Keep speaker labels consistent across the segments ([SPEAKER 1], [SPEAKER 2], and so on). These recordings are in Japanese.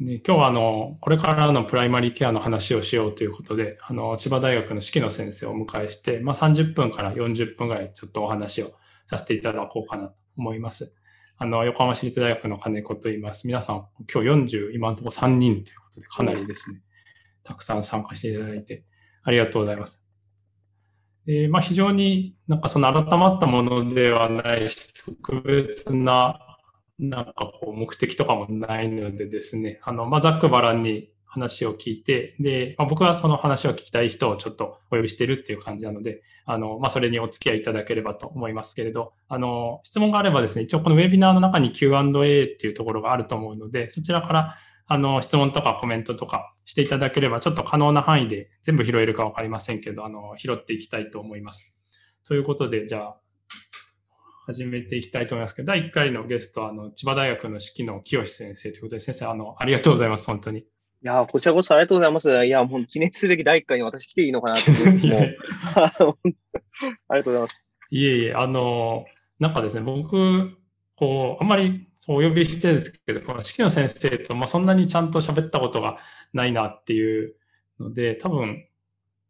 [SPEAKER 1] ね、今日はあの、これからのプライマリーケアの話をしようということで、あの、千葉大学の式野先生をお迎えして、まあ、30分から40分ぐらいちょっとお話をさせていただこうかなと思います。あの、横浜市立大学の金子と言います。皆さん、今日40、今のところ3人ということで、かなりですね、たくさん参加していただいて、ありがとうございます。えー、まあ、非常になんかその改まったものではない、特別ななんかこう目的とかもないのでですね、あの、まあ、ざっくばらんに話を聞いて、で、まあ、僕はその話を聞きたい人をちょっとお呼びしてるっていう感じなので、あの、まあ、それにお付き合いいただければと思いますけれど、あの、質問があればですね、一応このウェビナーの中に Q&A っていうところがあると思うので、そちらから、あの、質問とかコメントとかしていただければ、ちょっと可能な範囲で全部拾えるかわかりませんけど、あの、拾っていきたいと思います。ということで、じゃあ、始めていきたいと思いますけど、第1回のゲストは、あの、千葉大学の式の清先生ということで、先生、あの、ありがとうございます、本当に。い
[SPEAKER 2] や、こちらこそありがとうございます。いや、もう記念すべき第1回に私来ていいのかなと思って、ありがとうございます。
[SPEAKER 1] いえいえ、あの、なんかですね、僕、こう、あんまりお呼びしてるんですけど、この式の先生と、まあ、そんなにちゃんと喋ったことがないなっていうので、多分、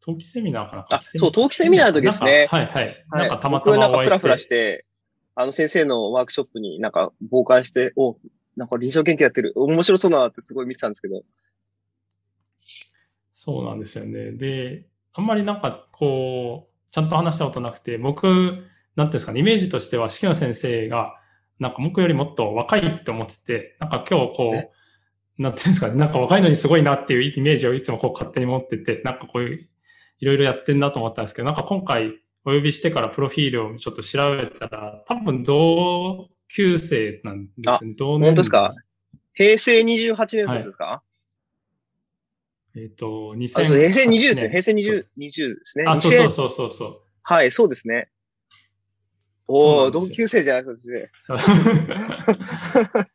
[SPEAKER 1] 冬季セミナーかな
[SPEAKER 2] あ、そう、冬季セミナーの時ですね。
[SPEAKER 1] はいはい。なんかたまたまお会いして。フラ
[SPEAKER 2] フラして、あの先生のワークショップになんか傍観して、お、なんか臨床研究やってる。面白そうだなってすごい見てたんですけど。
[SPEAKER 1] そうなんですよね。で、あんまりなんかこう、ちゃんと話したことなくて、僕、なんていうんですかね、イメージとしては、式野先生が、なんか僕よりもっと若いって思ってて、なんか今日こう、なんていうんですかね、なんか若いのにすごいなっていうイメージをいつもこう勝手に持ってて、なんかこういう、いろいろやってんなと思ったんですけど、なんか今回、お呼びしてからプロフィールをちょっと調べたら、多分同級生なんですね。
[SPEAKER 2] 同年本当ですか？平成28年ですか、は
[SPEAKER 1] い、えっ、ー、と、
[SPEAKER 2] 2000平成20ですね。平成20、20ですね。
[SPEAKER 1] あ、そうそうそうそうそう。
[SPEAKER 2] はい、そうですね。おお、同級生じゃないですね。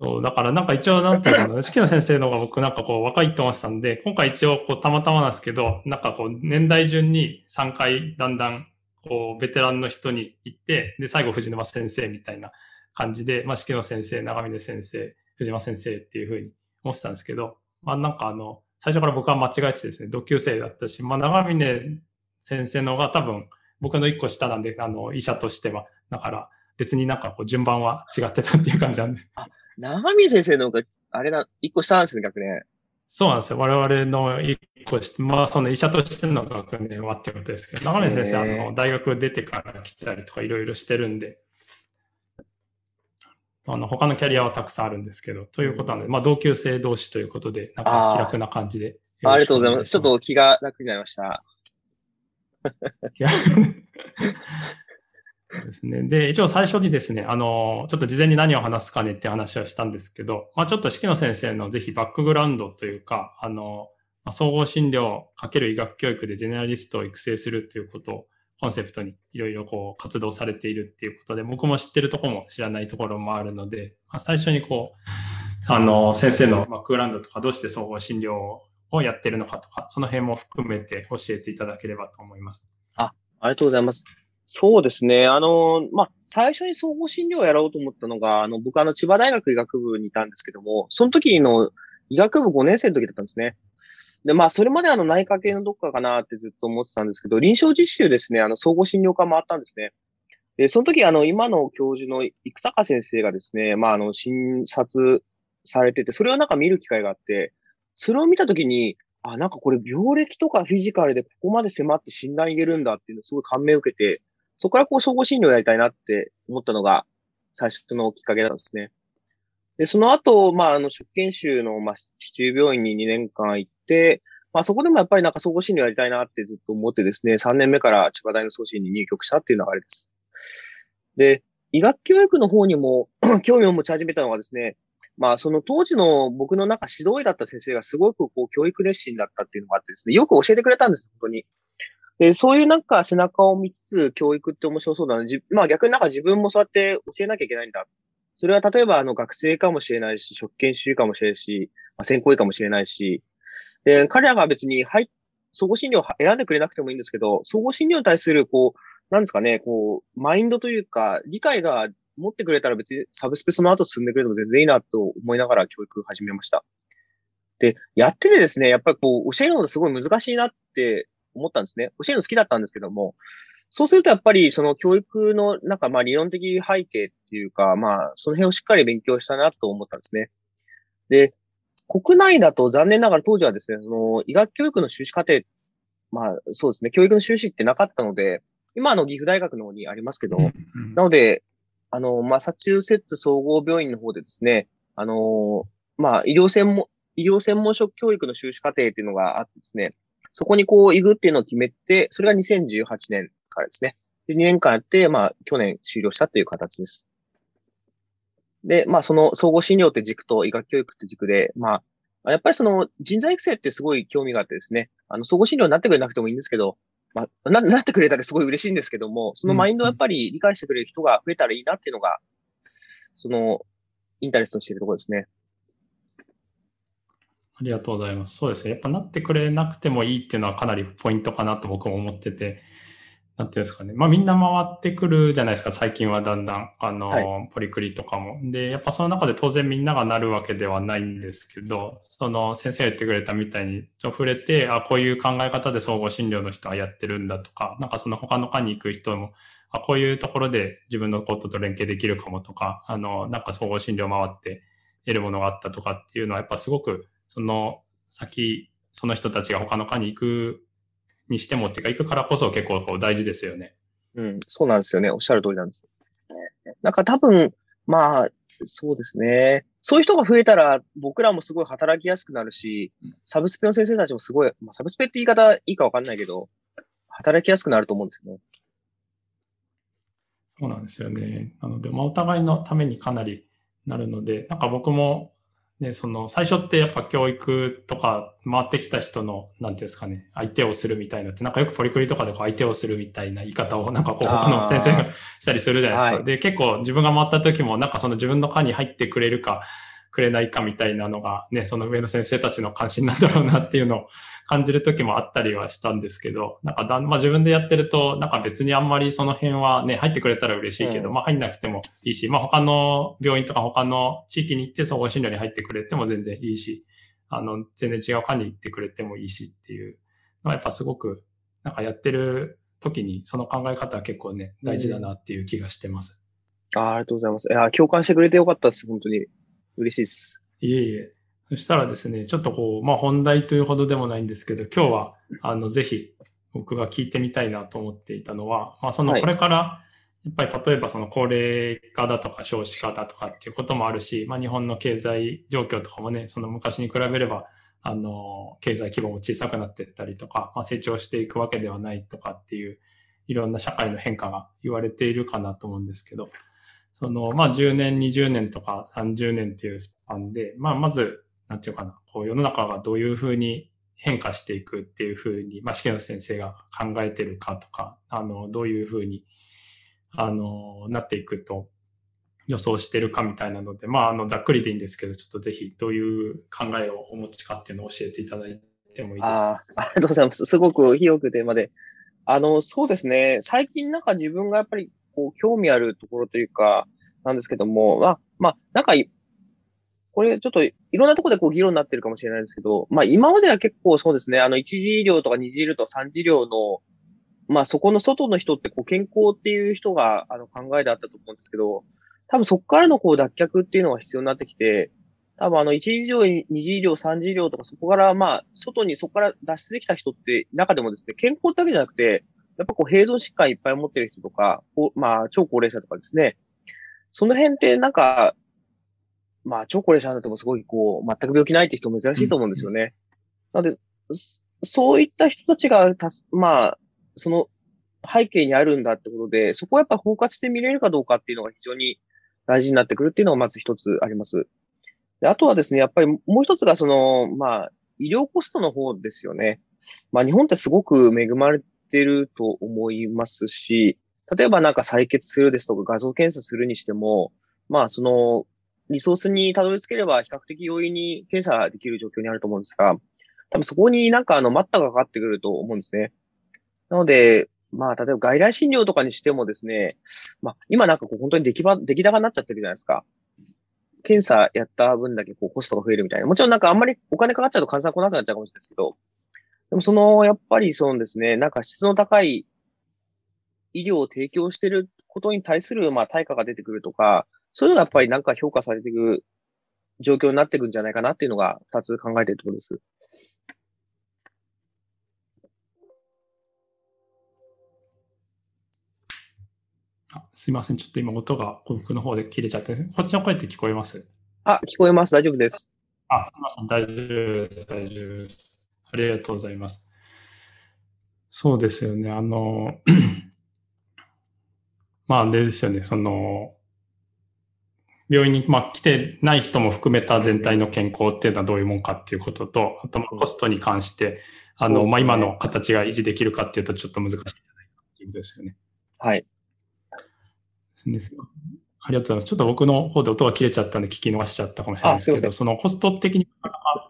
[SPEAKER 1] そうだからなんか一応なんていうかな、式野先生の方が僕なんかこう若いと思ってたんで、今回一応こうたまたまなんですけど、なんかこう年代順に3回だんだんこうベテランの人に行って、で、最後藤沼先生みたいな感じで、まあ式野先生、長峰先生、藤間先生っていうふうに思ってたんですけど、まあなんかあの、最初から僕は間違えてですね、同級生だったし、まあ長峰先生の方が多分僕の一個下なんで、あの、医者としては。だから、別になんかこう順番は違ってたっていう感じなんです。
[SPEAKER 2] あ、長見先生の方が、あれな、一個下なんですね、学年。
[SPEAKER 1] そうなんですよ。我々の一個下、まあ、その医者としての学年はってことですけど、長見先生、あの、大学出てから来たりとかいろいろしてるんで、あの、他のキャリアはたくさんあるんですけど、ということなので、まあ、同級生同士ということで、なんか気楽な感じで
[SPEAKER 2] ありがとうございます。ちょっと気が楽になりました。
[SPEAKER 1] ですね。で、一応最初にですね、あの、ちょっと事前に何を話すかねって話をしたんですけど、まあちょっと式野先生のぜひバックグラウンドというか、あの、総合診療×医学教育でジェネラリストを育成するということをコンセプトにいろいろこう活動されているっていうことで、僕も知ってるところも知らないところもあるので、まあ、最初にこう、あの、先生のバックグラウンドとかどうして総合診療をやってるのかとか、その辺も含めて教えていただければと思います。
[SPEAKER 2] あ、ありがとうございます。そうですね。あの、まあ、最初に総合診療をやろうと思ったのが、あの、僕あの、千葉大学医学部にいたんですけども、その時の医学部5年生の時だったんですね。で、まあ、それまであの、内科系のどっかかなってずっと思ってたんですけど、臨床実習ですね、あの、総合診療科もあったんですね。で、その時あの、今の教授の生坂先生がですね、まあ、あの、診察されてて、それをなんか見る機会があって、それを見た時に、あ、なんかこれ病歴とかフィジカルでここまで迫って診断言えるんだっていうのをすごい感銘を受けて、そこからこう総合診療やりたいなって思ったのが最初のきっかけなんですね。で、その後、まあ、あの、出研修の、まあ、市中病院に2年間行って、まあ、そこでもやっぱりなんか総合診療やりたいなってずっと思ってですね、3年目から千葉大の送信に入局したっていう流れです。で、医学教育の方にも 興味を持ち始めたのはですね、まあ、その当時の僕の中指導医だった先生がすごくこう教育熱心だったっていうのがあってですね、よく教えてくれたんです、本当に。で、そういうなんか背中を見つつ教育って面白そうだな。まあ逆になんか自分もそうやって教えなきゃいけないんだ。それは例えばあの学生かもしれないし、職研修かもしれないし、まあ、専攻医かもしれないし、で、彼らが別に、はい、総合診療を選んでくれなくてもいいんですけど、総合診療に対する、こう、なんですかね、こう、マインドというか、理解が持ってくれたら別にサブスペその後進んでくれても全然いいなと思いながら教育始めました。で、やっててですね、やっぱりこう、教えるのがすごい難しいなって思ったんですね。教えるの好きだったんですけども、そうするとやっぱりその教育のなんかまあ理論的背景っていうか、まあその辺をしっかり勉強したなと思ったんですね。で、国内だと残念ながら当時はですね、その医学教育の修士課程、まあそうですね、教育の修士ってなかったので、今の岐阜大学の方にありますけど、うんうん、なので、あの、マサチューセッツ総合病院の方でですね、あの、まあ医療専門、医療専門職教育の修士課程っていうのがあってですね、そこにこう行くっていうのを決めて、それが2018年からですね。で2年間やって、まあ去年終了したっていう形です。で、まあその総合診療って軸と医学教育って軸で、まあ、やっぱりその人材育成ってすごい興味があってですね、あの総合診療になってくれなくてもいいんですけど、まあ、な、なってくれたらすごい嬉しいんですけども、そのマインドをやっぱり理解してくれる人が増えたらいいなっていうのが、その、インタレストしているところですね。
[SPEAKER 1] ありがとうございます。そうですね。やっぱなってくれなくてもいいっていうのはかなりポイントかなと僕も思ってて、なんていうんですかね。まあみんな回ってくるじゃないですか。最近はだんだん、あの、はい、ポリクリとかも。で、やっぱその中で当然みんながなるわけではないんですけど、その先生が言ってくれたみたいに、触れて、あ、こういう考え方で総合診療の人はやってるんだとか、なんかその他の科に行く人も、あ、こういうところで自分のことと連携できるかもとか、あの、なんか総合診療回って得るものがあったとかっていうのは、やっぱすごく、その先、その人たちが他の科に行くにしてもっていうか、行くからこそ結構こう大事ですよね。
[SPEAKER 2] うん、そうなんですよね。おっしゃる通りなんです。なんか多分、まあ、そうですね。そういう人が増えたら、僕らもすごい働きやすくなるし、サブスペの先生たちもすごい、まあ、サブスペって言い方いいかわかんないけど、働きやすくなると思うんですよね。
[SPEAKER 1] そうなんですよね。なので、まあ、お互いのためにかなりなるので、なんか僕もで、その、最初ってやっぱ教育とか回ってきた人の、なんていうんですかね、相手をするみたいなって、なんかよくポリクリとかでこう相手をするみたいな言い方を、なんかこう、他の先生がしたりするじゃないですか。はい、で、結構自分が回った時も、なんかその自分の科に入ってくれるか、くれないかみたいなのがね、その上の先生たちの関心なんだろうなっていうのを感じる時もあったりはしたんですけど、なんかだ、まあ、自分でやってると、なんか別にあんまりその辺はね、入ってくれたら嬉しいけど、うん、まあ入んなくてもいいし、まあ他の病院とか他の地域に行って総合診療に入ってくれても全然いいし、あの、全然違う科に行ってくれてもいいしっていうのはやっぱすごく、なんかやってる時にその考え方は結構ね、大事だなっていう気がしてます。
[SPEAKER 2] うん、あありがとうございます。いや、共感してくれてよかったです、本当に。嬉しいです。
[SPEAKER 1] いえいえ。そしたらですね、ちょっとこう、まあ本題というほどでもないんですけど、今日は、あの、ぜひ僕が聞いてみたいなと思っていたのは、まあそのこれから、やっぱり例えばその高齢化だとか少子化だとかっていうこともあるし、まあ日本の経済状況とかもね、その昔に比べれば、あの、経済規模も小さくなっていったりとか、まあ成長していくわけではないとかっていう、いろんな社会の変化が言われているかなと思うんですけど、その、まあ、10年、20年とか30年っていうスパンで、まあ、まず、なんていうかな、こう、世の中がどういうふうに変化していくっていうふうに、まあ、試験の先生が考えてるかとか、あの、どういうふうに、あの、なっていくと予想してるかみたいなので、まあ、あの、ざっくりでいいんですけど、ちょっとぜひ、どういう考えをお持ちかっていうのを教えていただいてもいいですか？
[SPEAKER 2] あありがとうございます。すごく広くテーマで。あの、そうですね。最近なんか自分がやっぱりこう、興味あるところというか、なんですけども、まあ、まあ、なんか、これちょっといろんなところでこう議論になってるかもしれないですけど、まあ今までは結構そうですね、あの一次医療とか二次医療とか三次医療の、まあそこの外の人ってこう健康っていう人があの考えであったと思うんですけど、多分そこからのこう脱却っていうのが必要になってきて、多分あの一次医療、二次医療、三次医療とかそこからまあ外にそこから脱出できた人って中でもですね、健康だけじゃなくて、やっぱこう、併存疾患いっぱい持ってる人とか、まあ、超高齢者とかですね、その辺ってなんか、まあ、超高齢者になってもすごいこう、全く病気ないって人珍しいと思うんですよね。なので、そういった人たちがたす、まあ、その背景にあるんだってことで、そこをやっぱ包括して見れるかどうかっていうのが非常に大事になってくるっていうのがまず一つあります。であとはですね、やっぱりもう一つがその、まあ、医療コストの方ですよね。まあ、日本ってすごく恵まれてると思いますし、例えばなんか採血するですとか画像検査するにしても、まあそのリソースにたどり着ければ比較的容易に検査できる状況にあると思うんですが、多分そこになんかあの待ったがかかってくると思うんですね。なので、まあ例えば外来診療とかにしてもですね、まあ今なんかこう本当に出来場、出来高になっちゃってるじゃないですか。検査やった分だけこうコストが増えるみたいな。もちろんなんかあんまりお金かかっちゃうと患者さん来なくなっちゃうかもしれないですけど、でもその、やっぱりそうですね、なんか質の高い医療を提供していることに対する、まあ、対価が出てくるとか、そういうのがやっぱりなんか評価されていく状況になっていくんじゃないかなっていうのが、二つ考えているところです。
[SPEAKER 1] あすいません。ちょっと今音が僕の方で切れちゃって、こっちの声って聞こえます？
[SPEAKER 2] あ、聞こえます。大丈夫です。
[SPEAKER 1] あ、すみません。大丈夫です。大丈夫です。ありがとうございます。そうですよね。あの、まあ、ですよね。その、病院に、まあ、来てない人も含めた全体の健康っていうのはどういうもんかっていうことと、あと、コストに関して、あの、ね、まあ、今の形が維持できるかっていうと、ちょっと難しいんじゃないかっていうことですよね。
[SPEAKER 2] はい。
[SPEAKER 1] ですありがとうございます。ちょっと僕の方で音が切れちゃったんで聞き逃しちゃったかもしれないですけど、そのコスト的に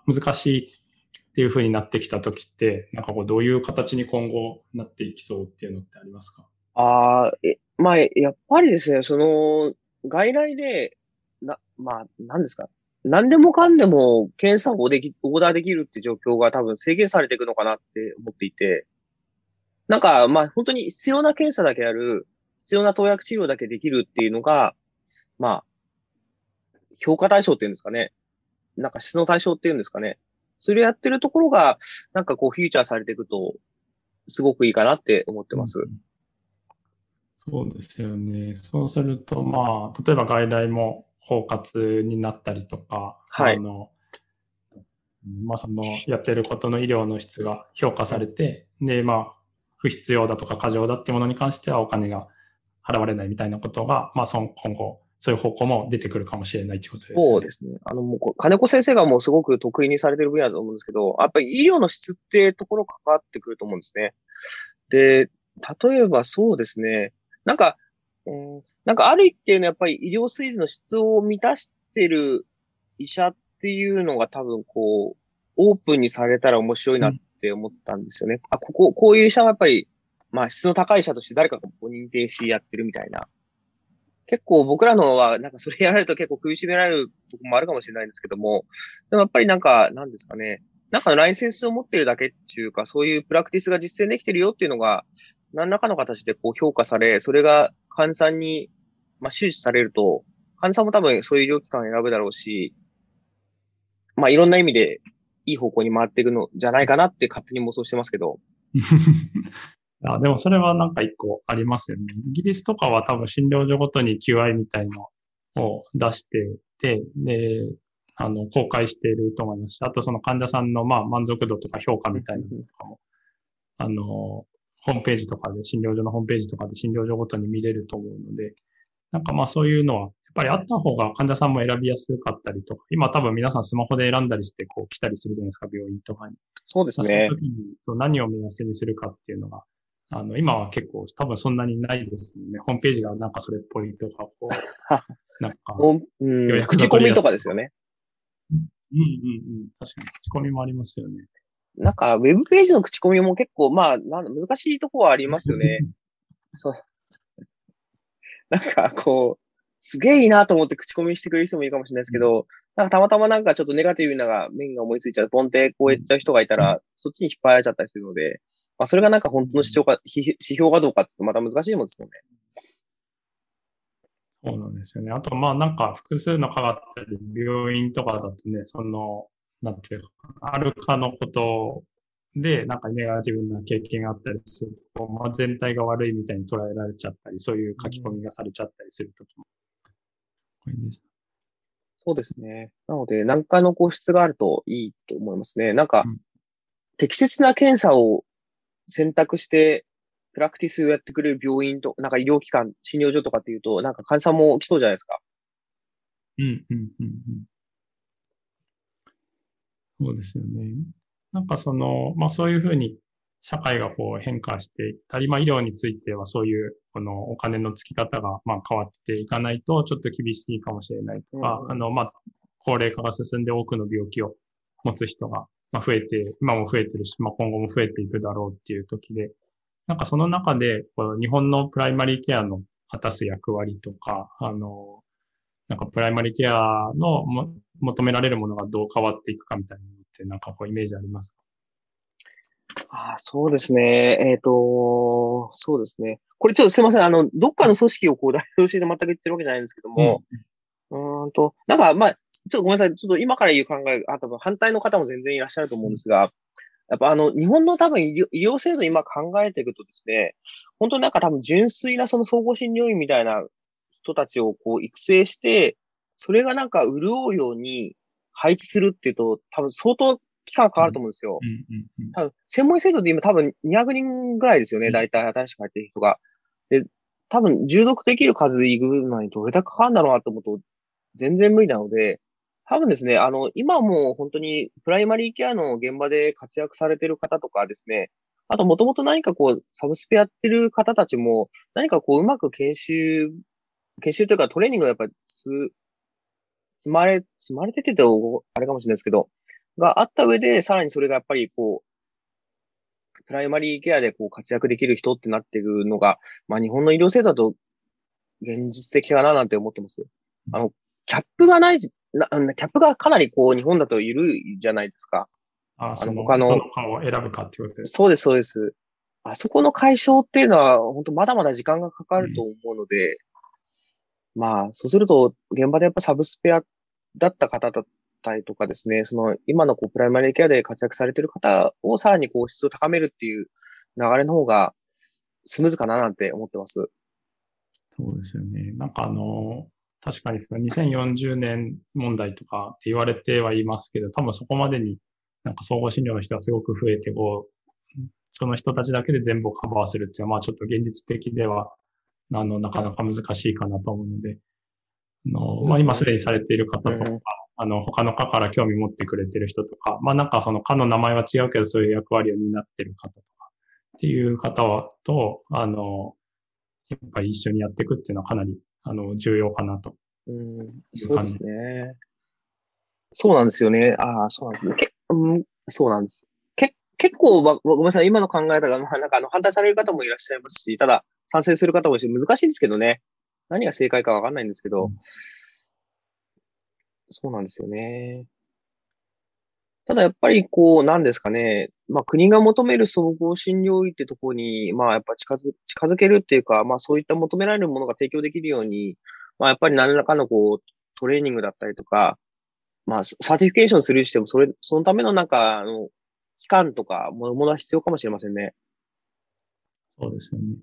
[SPEAKER 1] 難しいっていうふうになってきたときって、なんかこうどういう形に今後なっていきそうっていうのってありますか？
[SPEAKER 2] ああ、え、まあ、やっぱりですね、その、外来で、な、まあ、何ですか？何でもかんでも検査をでき、オーダーできるって状況が多分制限されていくのかなって思っていて、なんか、まあ、本当に必要な検査だけやる、必要な投薬治療だけできるっていうのが、まあ、評価対象っていうんですかね。なんか質の対象っていうんですかね。それやってるところが、なんかこうフィーチャーされていくと、すごくいいかなって思ってます。うん、
[SPEAKER 1] そうですよね。そうすると、まあ、例えば外来も包括になったりとか、
[SPEAKER 2] はい。
[SPEAKER 1] あの、まあ、その、やってることの医療の質が評価されて、で、まあ、不必要だとか過剰だっていうものに関してはお金が払われないみたいなことが、まあ、その今後、そういう方向も出てくるかもしれないということですね。
[SPEAKER 2] そうですね。あの、もう、金子先生がもうすごく得意にされてる分野だと思うんですけど、やっぱり医療の質ってところ関わってくると思うんですね。で、例えばそうですね。なんか、うん、なんかある一定のやっぱり医療水準の質を満たしてる医者っていうのが多分こう、オープンにされたら面白いなって思ったんですよね。うん、あ、ここ、こういう医者はやっぱりまあ質の高い者として誰かが認定しやってるみたいな。結構僕らのは、なんかそれやられると結構食いしめられるとこもあるかもしれないんですけども、でもやっぱりなんか、なんですかね、なんかライセンスを持ってるだけっていうか、そういうプラクティスが実践できてるよっていうのが、何らかの形でこう評価され、それが患者さんに、まあ、周知されると、患者さんも多分そういう医療機関を選ぶだろうし、まあいろんな意味でいい方向に回っていくのじゃないかなって勝手に妄想してますけど。
[SPEAKER 1] あでもそれはなんか一個ありますよね。イギリスとかは多分診療所ごとに QI みたいのを出してて、で、あの、公開していると思いますし、あとその患者さんのまあ満足度とか評価みたいなのとかも、あの、ホームページとかで、診療所のホームページとかで診療所ごとに見れると思うので、なんかまあそういうのは、やっぱりあった方が患者さんも選びやすかったりとか、今多分皆さんスマホで選んだりしてこう来たりするじゃないですか、病院とかに。
[SPEAKER 2] そうですね。
[SPEAKER 1] その時にそう何を目安にするかっていうのが、あの、今は結構多分そんなにないですよね。ホームページがなんかそれっぽいとか、こう、
[SPEAKER 2] なんか、予約口コミとかですよね。
[SPEAKER 1] うんうんうん。確かに、口コミもありますよね。
[SPEAKER 2] なんか、ウェブページの口コミも結構、まあ、なん難しいとこはありますよね。そう。なんか、こう、すげえいいなと思って口コミしてくれる人もいるかもしれないですけど、なんかたまたまなんかちょっとネガティブな面が思いついちゃう、ポンってこうやっちゃう人がいたら、そっちに引っ張られちゃったりするので、まあ、それがなんか本当の指標か、指標かどうかってまた難しいもんですよね。
[SPEAKER 1] そうなんですよね。あと、まあなんか複数の科があったり、病院とかだとね、その、なんていうか、あるかのことで、なんかネガティブな経験があったりすると、まあ、全体が悪いみたいに捉えられちゃったり、そういう書き込みがされちゃったりするときも、
[SPEAKER 2] これです。そうですね。なので、何かの個室があるといいと思いますね。なんか、うん、適切な検査を選択して、プラクティスをやってくれる病院と、なんか医療機関、診療所とかっていうと、なんか患者さんも来そうじゃないですか。
[SPEAKER 1] うん、うん、うん。そうですよね。なんかその、まあそういうふうに社会がこう変化していったり、まあ医療についてはそういうこのお金の付き方がまあ変わっていかないとちょっと厳しいかもしれないとか、うん、あのまあ高齢化が進んで多くの病気を持つ人がまあ、増えて、今も増えてるし、まあ、今後も増えていくだろうっていう時で、なんかその中で、この日本のプライマリーケアの果たす役割とか、あの、なんかプライマリーケアのも求められるものがどう変わっていくかみたいなのって、なんかこうイメージありますか？
[SPEAKER 2] あそうですね。えっ、ー、と、そうですね。これちょっとすいません。あの、どっかの組織をこう代表して全く言ってるわけじゃないんですけども、うん、うんと、なんか、まあ、ちょっとごめんなさい。ちょっと今から言う考え、あ、多分反対の方も全然いらっしゃると思うんですが、やっぱあの、日本の多分医療制度今考えていくとですね、本当になんか多分純粋なその総合診療医みたいな人たちをこう育成して、それがなんか潤うように配置するっていうと、多分相当期間かかると思うんですよ。多分、専門医制度で今多分200人ぐらいですよね、大体新しく入ってる人が。で、多分、従属できる数いくのにどれだけかかるんだろうなと思うと、全然無理なので、多分ですね、あの、今もう本当にプライマリーケアの現場で活躍されてる方とかですね、あともともと何かこう、サブスペやってる方たちも、何かこう、うまく研修、研修というかトレーニングがやっぱりつ、積まれ、積まれててと、あれかもしれないですけど、があった上で、さらにそれがやっぱりこう、プライマリーケアでこう活躍できる人ってなっていくのが、まあ日本の医療制度だと現実的かななんて思ってます。あの、キャップがない、なキャップがかなりこう日本だと緩いじゃないですか。
[SPEAKER 1] ああの、他の。を選ぶかっていうことです
[SPEAKER 2] そうです、そうです。あそこの解消っていうのは、本当まだまだ時間がかかると思うので、うん、まあ、そうすると、現場でやっぱサブスペアだった方だったりとかですね、その今のこうプライマリーケアで活躍されている方をさらにこう質を高めるっていう流れの方がスムーズかななんて思ってます。
[SPEAKER 1] そうですよね。なんかあの、確かにその2040年問題とかって言われてはいますけど、多分そこまでになんか総合診療の人はすごく増えて、こう、その人たちだけで全部をカバーするっていうのは、まあちょっと現実的では、あの、なかなか難しいかなと思うので、あの、まあ今すでにされている方とか、あの、他の科から興味持ってくれてる人とか、まあなんかその科の名前は違うけど、そういう役割を担ってる方とか、っていう方は、と、あの、やっぱり一緒にやっていくっていうのはかなり、あの、重要かなと。
[SPEAKER 2] うん、そうですね。そうなんですよね。ああ、そうなんですね。けうん、そうなんです。け結構、ごめんなさい、今の考え方が、まあ、なんかあの反対される方もいらっしゃいますし、ただ、賛成する方もいるし、難しいんですけどね。何が正解かわかんないんですけど、うんそうなんですよね。ただやっぱりこう、なんですかね。まあ国が求める総合診療医ってところに、まあやっぱ近づ、近づけるっていうか、まあそういった求められるものが提供できるように、まあやっぱり何らかのこう、トレーニングだったりとか、まあ certification するにしても、それ、そのためのなんか、あの、期間とか、ものものは必要かもしれませんね。
[SPEAKER 1] そうですよね。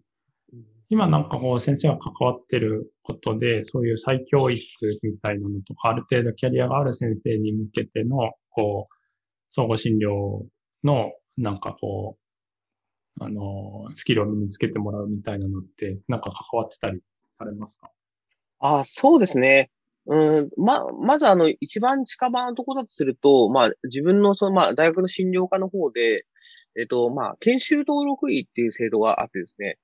[SPEAKER 1] 今なんかこう先生が関わってることで、そういう再教育みたいなのとか、ある程度キャリアがある先生に向けての、こう、総合診療のなんかこう、あの、スキルを身につけてもらうみたいなのって、なんか関わってたりされますか？
[SPEAKER 2] あそうですね。うん、ま、まずあの、一番近場のところだとすると、まあ、自分のその、まあ、大学の診療科の方で、えっと、まあ、研修登録医っていう制度があってですね、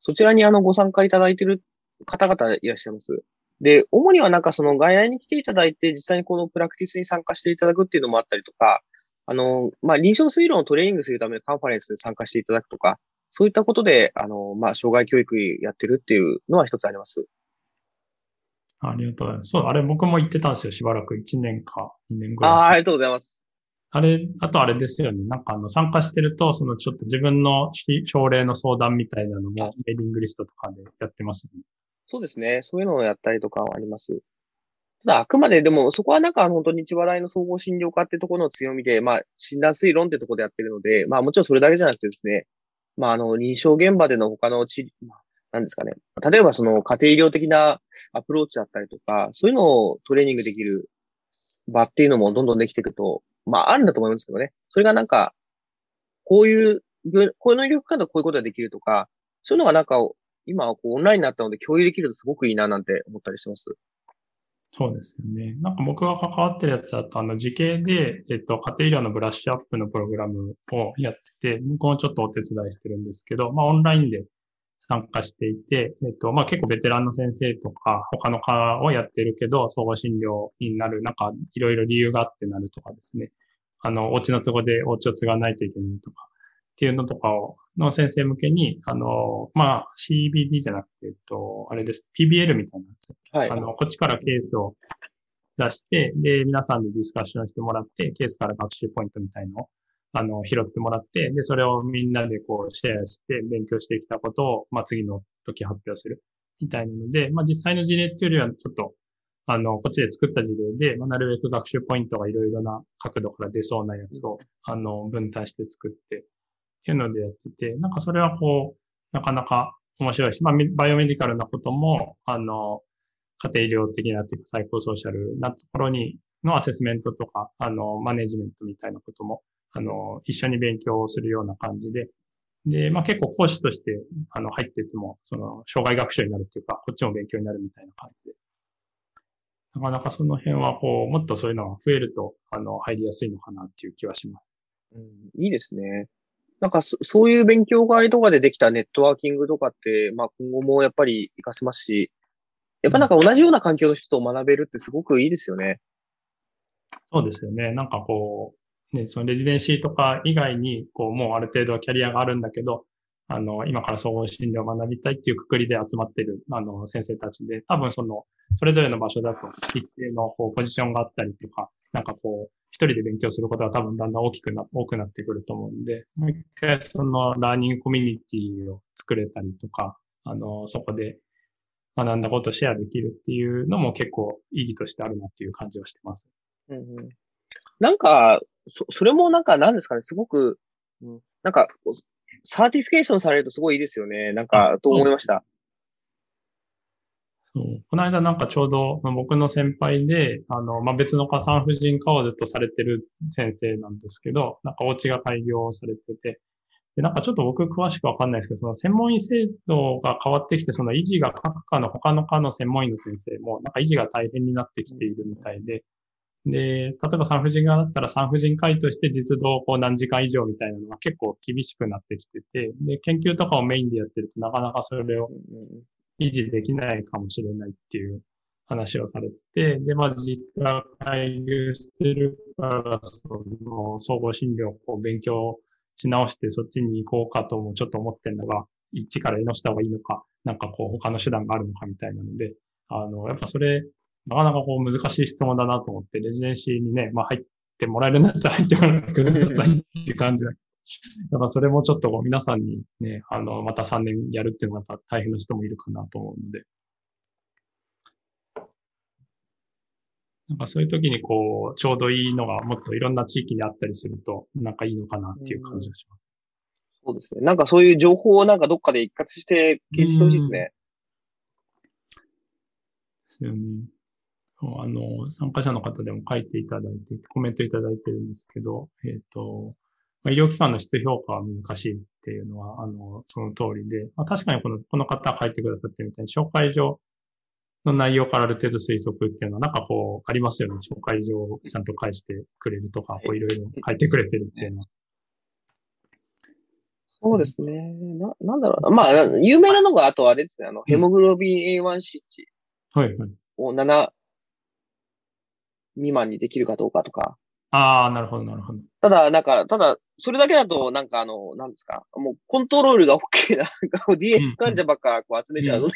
[SPEAKER 2] そちらにあのご参加いただいている方々いらっしゃいます。で、主にはなんかその外来に来ていただいて、実際にこのプラクティスに参加していただくっていうのもあったりとか、あの、まあ、臨床推論をトレーニングするためのカンファレンスに参加していただくとか、そういったことで、あの、まあ、障害教育やってるっていうのは一つあります。
[SPEAKER 1] ありがとうございます。そう、あれ僕も言ってたんですよ。しばらく1年か2年ぐら
[SPEAKER 2] い。ああ、ありがとうございます。
[SPEAKER 1] あれ、あとあれですよね。なんかあの、参加してると、そのちょっと自分の症例の相談みたいなのも、メーリングリストとかでやってますね。
[SPEAKER 2] そうですね。そういうのをやったりとかはあります。ただ、あくまででも、そこはなんか本当に日払いの総合診療科ってところの強みで、まあ、診断推論ってところでやってるので、まあもちろんそれだけじゃなくてですね、まああの、臨床現場での他の治療、なんですかね。例えばその家庭医療的なアプローチだったりとか、そういうのをトレーニングできる場っていうのもどんどんできていくと、まあ、あるんだと思いますけどね。それがなんか、こういう、この医療機関でこういうことができるとか、そういうのがなんか、今はこうオンラインになったので共有できるとすごくいいななんて思ったりします。
[SPEAKER 1] そうですよね。なんか僕が関わってるやつだと、あの、時系で、えっと、家庭医療のブラッシュアップのプログラムをやってて、僕もちょっとお手伝いしてるんですけど、まあ、オンラインで参加していて、えっと、まあ、結構ベテランの先生とか、他の科をやってるけど、総合診療になる、なんか、いろいろ理由があってなるとかですね。あの、お家の都合でお家を継がないといけないとか、っっていうのとかを、の先生向けに、あの、まあ、CBD じゃなくて、えっと、あれです。PBL みたいなやつ。
[SPEAKER 2] はい。
[SPEAKER 1] あの、こっちからケースを出して、で、皆さんでディスカッションしてもらって、ケースから学習ポイントみたいのを、あの、拾ってもらって、で、それをみんなでこう、シェアして、勉強してきたことを、まあ、次の時発表する。みたいなので、まあ、実際の事例っていうよりは、ちょっと、あの、こっちで作った事例で、まあ、なるべく学習ポイントがいろいろな角度から出そうなやつを、あの、分担して作って、っていうのでやってて、なんかそれはこう、なかなか面白いし、まあ、バイオメディカルなことも、あの、家庭医療的なっていうか、サイコソーシャルなところに、のアセスメントとか、あの、マネジメントみたいなことも、あの、一緒に勉強をするような感じで、で、まあ結構講師として、あの、入ってても、その、障害学習になるっていうか、こっちも勉強になるみたいな感じで。なかなかその辺は、こう、もっとそういうのが増えると、あの、入りやすいのかなっていう気はします。
[SPEAKER 2] うん、いいですね。なんかそ、そういう勉強会とかでできたネットワーキングとかって、まあ今後もやっぱり活かせますし、やっぱなんか同じような環境の人と学べるってすごくいいですよね。
[SPEAKER 1] そうですよね。なんかこう、ね、そのレジデンシーとか以外に、こう、もうある程度キャリアがあるんだけど、あの、今から総合診療を学びたいっていうくくりで集まってる、あの、先生たちで、多分その、それぞれの場所だと一定のこうポジションがあったりとか、なんかこう、一人で勉強することが多分だんだん大きくな、多くなってくると思うんで、もう一回そのラーニングコミュニティを作れたりとか、あの、そこで学んだことをシェアできるっていうのも結構意義としてあるなっていう感じはしてます。
[SPEAKER 2] うん、なんか、そ、それもなんか何ですかね、すごく、うん、なんか、 certification されるとすごいいいですよね。なんか、と思いました。
[SPEAKER 1] そう。この間なんかちょうど、その僕の先輩で、あの、まあ、別の産婦人科をずっとされてる先生なんですけど、なんかお家が開業されてて、で、なんかちょっと僕詳しくわかんないですけど、その専門医制度が変わってきて、その維持が各科の他の科の専門医の先生も、なんか維持が大変になってきているみたいで、で、例えば産婦人科だったら産婦人科医として実動こう何時間以上みたいなのが結構厳しくなってきてて、で、研究とかをメインでやってるとなかなかそれを維持できないかもしれないっていう話をされてて、で、まあ実家開業してるから、その総合診療を勉強し直してそっちに行こうかともちょっと思ってんのが、1から絵のした方がいいのか、なんかこう他の手段があるのかみたいなので、あの、やっぱそれなかなかこう難しい質問だなと思って、レジデンシーにね、まあ入ってもらえるんだったら入ってもらってくださいっていう感じだ。だからそれもちょっと皆さんにね、あの、また3年やるっていうのがまた大変な人もいるかなと思うので。なんかそういう時にこう、ちょうどいいのがもっといろんな地域にあったりすると、なんかいいのかなっていう感じがします。
[SPEAKER 2] そうですね。なんかそういう情報をなんかどっかで一括して掲示してほしいですね。
[SPEAKER 1] ですよね。あの、参加者の方でも書いていただいて、コメントいただいてるんですけど、えっ、ー、と、医療機関の質評価は難しいっていうのは、あの、その通りで、まあ、確かにこの、この方が書いてくださってるみたいに、紹介状の内容からある程度推測っていうのは、なんかこう、ありますよね。紹介状をちゃんと返してくれるとか、こういろいろ書いてくれてるっていうのは。
[SPEAKER 2] そうですね。な、なんだろうな。まあ、有名なのが、あとあれですね。あの、ヘモグロビン A1C 値。
[SPEAKER 1] はいはい。
[SPEAKER 2] を7、未満にできるかどうかとか。
[SPEAKER 1] ああ、なるほど、なるほど。
[SPEAKER 2] ただ、なんか、ただ、それだけだと、なんかあの、なんですか、もうコントロールが OK な、なんか DF 患者ばっかこう集めちゃうので、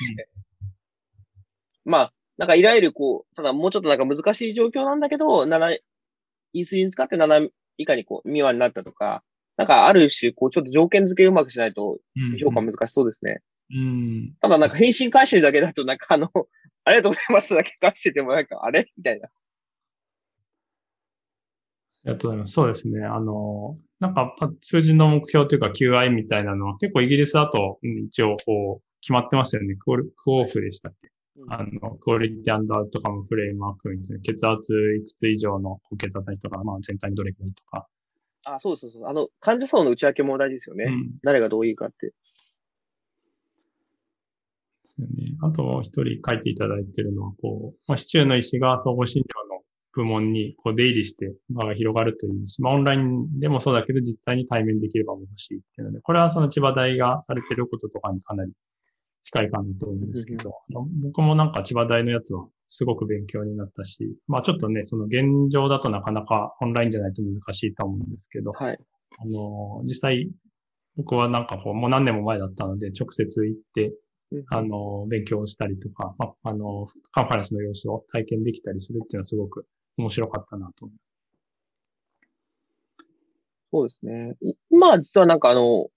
[SPEAKER 2] まあ、なんかいわゆるこう、ただもうちょっとなんか難しい状況なんだけど、7、インスリン使って7以下にこう、未満になったとか、なんかある種、こう、ちょっと条件付けうまくしないと、評価難しそうですね。
[SPEAKER 1] うん。
[SPEAKER 2] ただなんか返信回収だけだと、なんかあの、ありがとうございますだけ返しててもなんか、あれ？みたいな。
[SPEAKER 1] ありがとうございます。そうですね。あの、なんか数字の目標というか QI みたいなのは結構イギリスだと一応こう決まってますよね。クオクオフでしたっけ、うん、あの、クオリティアンドアウトカムフレームワークみたいな血圧いくつ以上の血圧の人が、まあ全体にどれくらいとか。
[SPEAKER 2] あ、そうそうそう。あの、患者層の内訳も大事ですよね。うん、誰がどういいかって。
[SPEAKER 1] ですよね。あと一人書いていただいているのは、こう、まあ、市中の医師が総合診部門にこう出入りして場が広がるというし、まあ、オンラインでもそうだけど、実際に対面できれば欲しいっていうので、これはその千葉大がされてることとかにかなり近いかなと思うんですけど、僕もなんか千葉大のやつはすごく勉強になったし、まあちょっとね、その現状だとなかなかオンラインじゃないと難しいと思うんですけど、
[SPEAKER 2] はい、
[SPEAKER 1] あの、実際僕はなんかこう、もう何年も前だったので、直接行って、あの、勉強したりとか、まあ、あの、カンファレンスの様子を体験できたりするっていうのはすごく面白かったなと。
[SPEAKER 2] そうですね。今は実はなんかあの、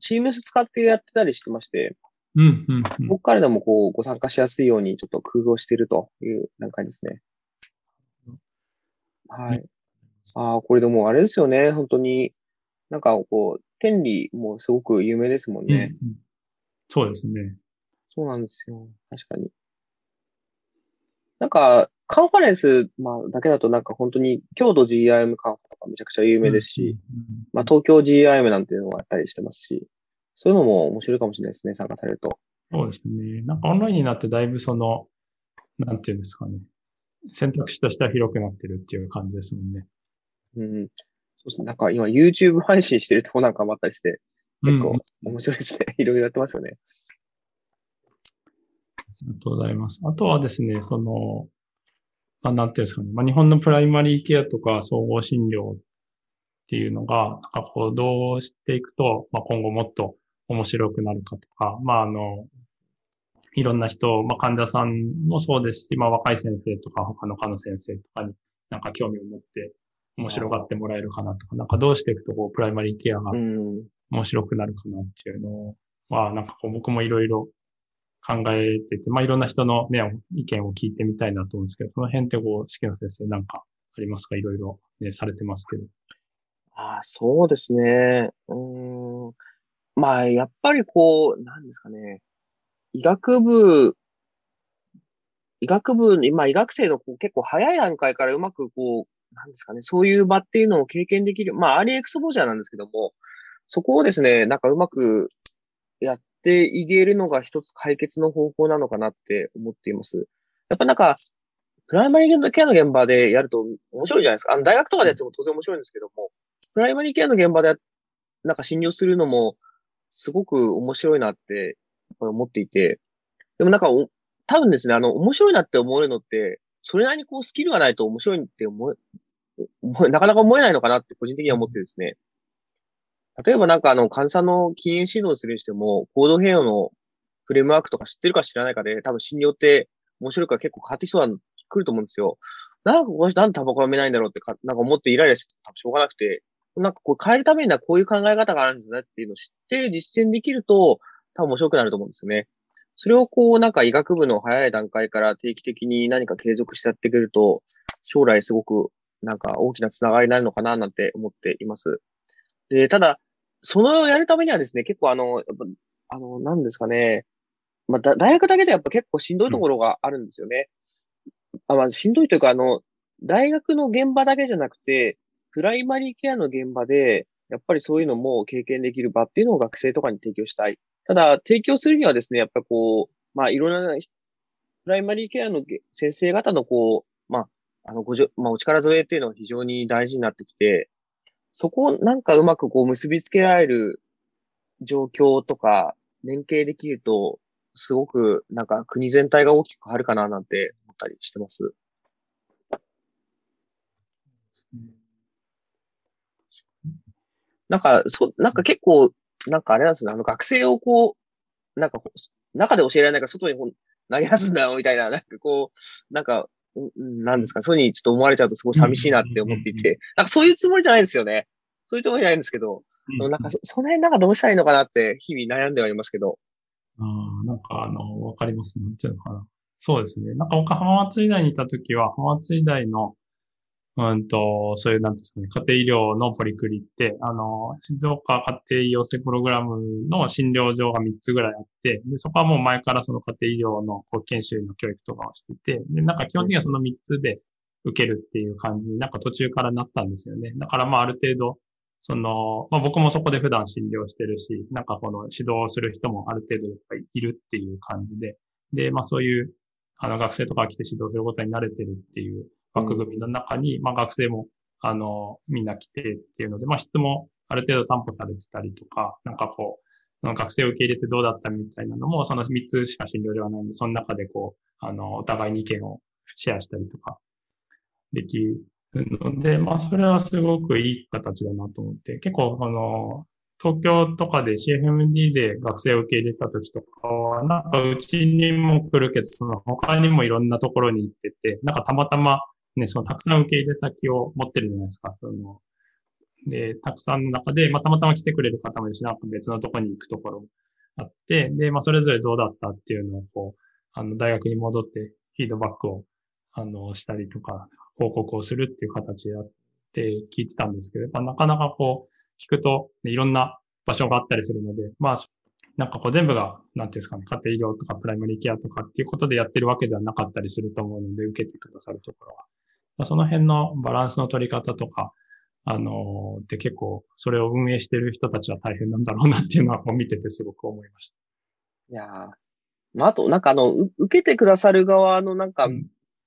[SPEAKER 2] チームス使ってやってたりしてまして、
[SPEAKER 1] うん、うん、
[SPEAKER 2] うん。僕からでもこう、ご参加しやすいようにちょっと工夫をしているという段階ですね。はい。ああ、これでもあれですよね。本当に、なんかこう、天理もすごく有名ですもんね。
[SPEAKER 1] うんうん、そうですね。
[SPEAKER 2] そうなんですよ。確かに。なんか、カンファレンス、まあ、だけだとなんか本当に、京都 GIM カンファとかめちゃくちゃ有名ですし、まあ、東京 GIM なんていうのがあったりしてますし、そういうのも面白いかもしれないですね、参加されると。
[SPEAKER 1] そうですね。なんかオンラインになってだいぶその、なんていうんですかね。選択肢としては広くなってるっていう感じですもんね。
[SPEAKER 2] うん。そうですね。なんか今 YouTube 配信してるとこなんかもあったりして、結構面白いですね。うん、いろいろやってますよね。
[SPEAKER 1] ありがとうございます。あとはですね、その、まあ、なんていうんですかね。まあ、日本のプライマリーケアとか総合診療っていうのが、なんかこう、どうしていくと、まあ、今後もっと面白くなるかとか、まあ、あの、いろんな人、まあ、患者さんもそうですし、まあ、若い先生とか、他の科の先生とかになんか興味を持って面白がってもらえるかなとか、なんかどうしていくとこう、プライマリーケアが面白くなるかなっていうのは、なんかこう、僕もいろいろ考えてて、まあ、いろんな人のね、意見を聞いてみたいなと思うんですけど、その辺ってこう、式野先生なんかありますか？いろいろね、されてますけど。
[SPEAKER 2] ああ、そうですね。うん。まあ、やっぱりこう、なんですかね。医学部、医学部、今、医学生のこう結構早い段階からうまくこう、なんですかね、そういう場っていうのを経験できる、まあ、 early exposure なんですけども、そこをですね、なんかうまくやっっていけるのが一つ解決の方法なのかなって思っています。やっぱなんか、プライマリーケアの現場でやると面白いじゃないですか。あの、大学とかでやっても当然面白いんですけども、プライマリーケアの現場でなんか診療するのもすごく面白いなって思っていて、でもなんか多分ですね、あの、面白いなって思えるのって、それなりにこうスキルがないと面白いって思え、なかなか思えないのかなって個人的には思ってですね。例えばなんかあの、患者さんの禁煙指導するにしても、行動変容のフレームワークとか知ってるか知らないかで、多分診療って面白いから結構変わってきそうな、来ると思うんですよ。なんかこの人なんでタバコやめないんだろうってか、なんか思ってイライラして多分しょうがなくて、なんかこう変えるためにはこういう考え方があるんですねっていうのを知って実践できると、多分面白くなると思うんですよね。それをこうなんか医学部の早い段階から定期的に何か継続してやってくると、将来すごくなんか大きなつながりになるのかななんて思っています。で、ただ、そのやるためにはですね、結構あの、あの、なんですかね、まあ、大学だけでやっぱ結構しんどいところがあるんですよね。あまあ、しんどいというか、あの、大学の現場だけじゃなくて、プライマリーケアの現場で、やっぱりそういうのも経験できる場っていうのを学生とかに提供したい。ただ、提供するにはですね、やっぱこう、まあ、いろんな、プライマリーケアの先生方のこう、まあ、あの、ごじょ、まあ、お力添えっていうのは非常に大事になってきて、そこをなんかうまくこう結びつけられる状況とか連携できると、すごくなんか国全体が大きく変わるかななんて思ったりしてます。なんか、そ、なんか結構、なんかあれなんですね、あの学生をこう、なんか、中で教えられないから外に投げ出すんだよ、みたいな、なんかこう、なんか、なんですか、そういうふうにちょっと思われちゃうとすごい寂しいなって思っていて、なんかそういうつもりじゃないんですよね。そういうつもりじゃないんですけど、うん、なんかそその辺なんかどうしたらいいのかなって日々悩んではいますけど。
[SPEAKER 1] ああ、なんかあの、わかりますね。なんていうのかな。そうですね。なんか僕浜松医大にいたときは、浜松医大のうんと、そういう、なんですかね、家庭医療のポリクリって、あの、静岡家庭医療性プログラムの診療所が3つぐらいあって、で、そこはもう前からその家庭医療の研修の教育とかをしてて、で、なんか基本的にはその3つで受けるっていう感じになんか途中からなったんですよね。だからまあある程度、その、まあ僕もそこで普段診療してるし、なんかこの指導する人もある程度やっぱりいるっていう感じで、で、まあそういう、あの学生とか来て指導することに慣れてるっていう枠組みの中に、まあ学生も、あの、みんな来てっていうので、まあ質もある程度担保されてたりとか、なんかこう、学生を受け入れてどうだったみたいなのも、その3つしか診療ではないんで、その中でこう、あの、お互いに意見をシェアしたりとか、できるので、まあそれはすごくいい形だなと思って、結構その、東京とかで CFMD で学生を受け入れた時とかは、なんかうちにも来るけど、その他にもいろんなところに行ってて、なんかたまたまね、そのたくさん受け入れ先を持ってるじゃないですか。そので、たくさんの中で、ま、たまたま来てくれる方もいるし、なんか別のところに行くところあって、で、まあ、それぞれどうだったっていうのを、こう、あの、大学に戻ってフィードバックを、あの、したりとか、報告をするっていう形でやって聞いてたんですけど、まあ、なかなかこう、聞くと、ね、いろんな場所があったりするので、まあ、なんかこう全部が、なんていうんですかね、家庭医療とかプライマリーケアとかっていうことでやってるわけではなかったりすると思うので、受けてくださるところは。まあ、その辺のバランスの取り方とか、あのー、で結構、それを運営してる人たちは大変なんだろうなっていうのは、見ててすごく思いました。
[SPEAKER 2] いやまあ、あと、なんかあの、受けてくださる側のなんか、